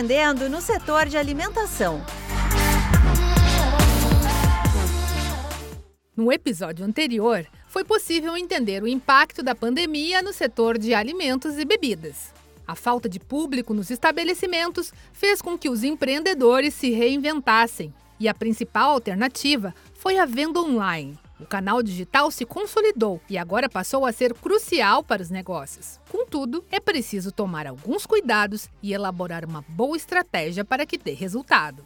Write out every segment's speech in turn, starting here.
Empreendendo no setor de alimentação. No episódio anterior, foi possível entender o impacto da pandemia no setor de alimentos e bebidas. A falta de público nos estabelecimentos fez com que os empreendedores se reinventassem e a principal alternativa foi a venda online. O canal digital se consolidou e agora passou a ser crucial para os negócios. Contudo, é preciso tomar alguns cuidados e elaborar uma boa estratégia para que dê resultado.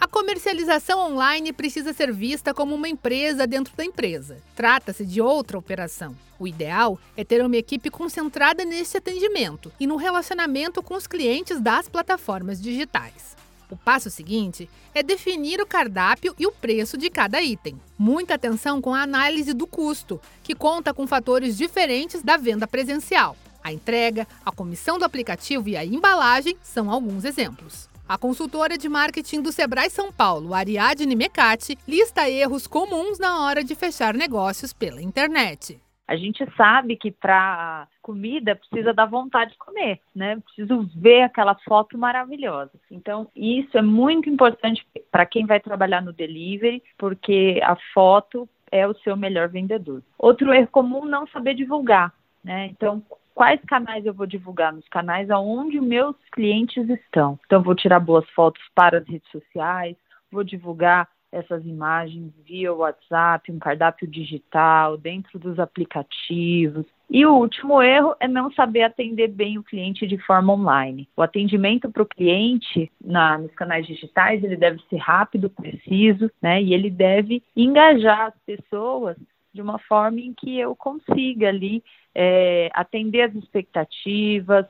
A comercialização online precisa ser vista como uma empresa dentro da empresa. Trata-se de outra operação. O ideal é ter uma equipe concentrada nesse atendimento e no relacionamento com os clientes das plataformas digitais. O passo seguinte é definir o cardápio e o preço de cada item. Muita atenção com a análise do custo, que conta com fatores diferentes da venda presencial. A entrega, a comissão do aplicativo e a embalagem são alguns exemplos. A consultora de marketing do Sebrae São Paulo, Ariadne Mecati, lista erros comuns na hora de fechar negócios pela internet. A gente sabe que para comida precisa dar vontade de comer, né? Preciso ver aquela foto maravilhosa. Então, isso é muito importante para quem vai trabalhar no delivery, porque a foto é o seu melhor vendedor. Outro erro comum não saber divulgar, né? Então, quais canais eu vou divulgar? Nos canais aonde meus clientes estão. Então, vou tirar boas fotos para as redes sociais, vou divulgar essas imagens via WhatsApp, um cardápio digital, dentro dos aplicativos. E o último erro é não saber atender bem o cliente de forma online. O atendimento para o cliente na, nos canais digitais ele deve ser rápido, preciso, né? E ele deve engajar as pessoas de uma forma em que eu consiga ali é, atender as expectativas,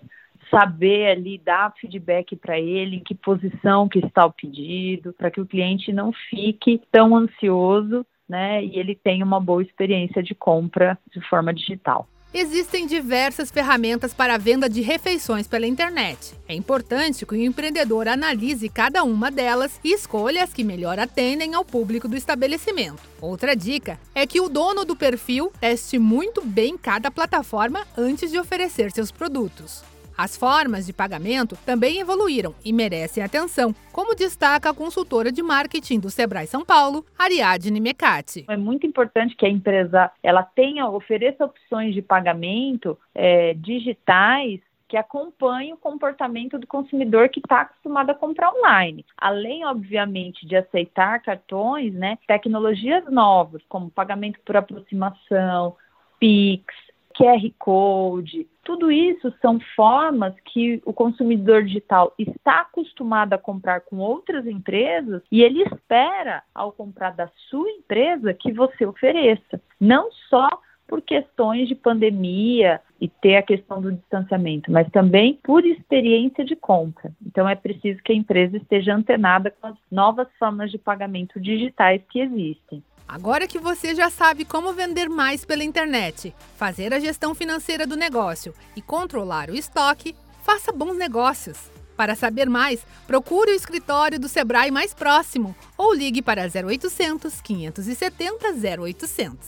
saber ali dar feedback para ele, em que posição que está o pedido, para que o cliente não fique tão ansioso, né, e ele tenha uma boa experiência de compra de forma digital. Existem diversas ferramentas para a venda de refeições pela internet. É importante que o empreendedor analise cada uma delas e escolha as que melhor atendem ao público do estabelecimento. Outra dica é que o dono do perfil teste muito bem cada plataforma antes de oferecer seus produtos. As formas de pagamento também evoluíram e merecem atenção, como destaca a consultora de marketing do Sebrae São Paulo, Ariadne Mecati. É muito importante que a empresa ela tenha, ofereça opções de pagamento é, digitais que acompanhem o comportamento do consumidor que está acostumado a comprar online. Além, obviamente, de aceitar cartões, né, tecnologias novas, como pagamento por aproximação, Pix, QR Code, tudo isso são formas que o consumidor digital está acostumado a comprar com outras empresas e ele espera, ao comprar da sua empresa, que você ofereça. Não só por questões de pandemia e ter a questão do distanciamento, mas também por experiência de compra. Então é preciso que a empresa esteja antenada com as novas formas de pagamento digitais que existem. Agora que você já sabe como vender mais pela internet, fazer a gestão financeira do negócio e controlar o estoque, faça bons negócios. Para saber mais, procure o escritório do Sebrae mais próximo ou ligue para 0800 570 0800.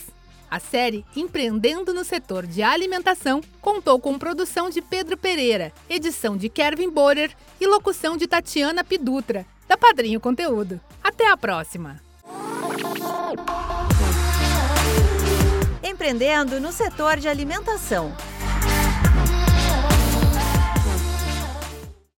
A série Empreendendo no Setor de Alimentação contou com produção de Pedro Pereira, edição de Kevin Borer e locução de Tatiana Pidutra, da Padrinho Conteúdo. Até a próxima! Empreendendo no setor de alimentação.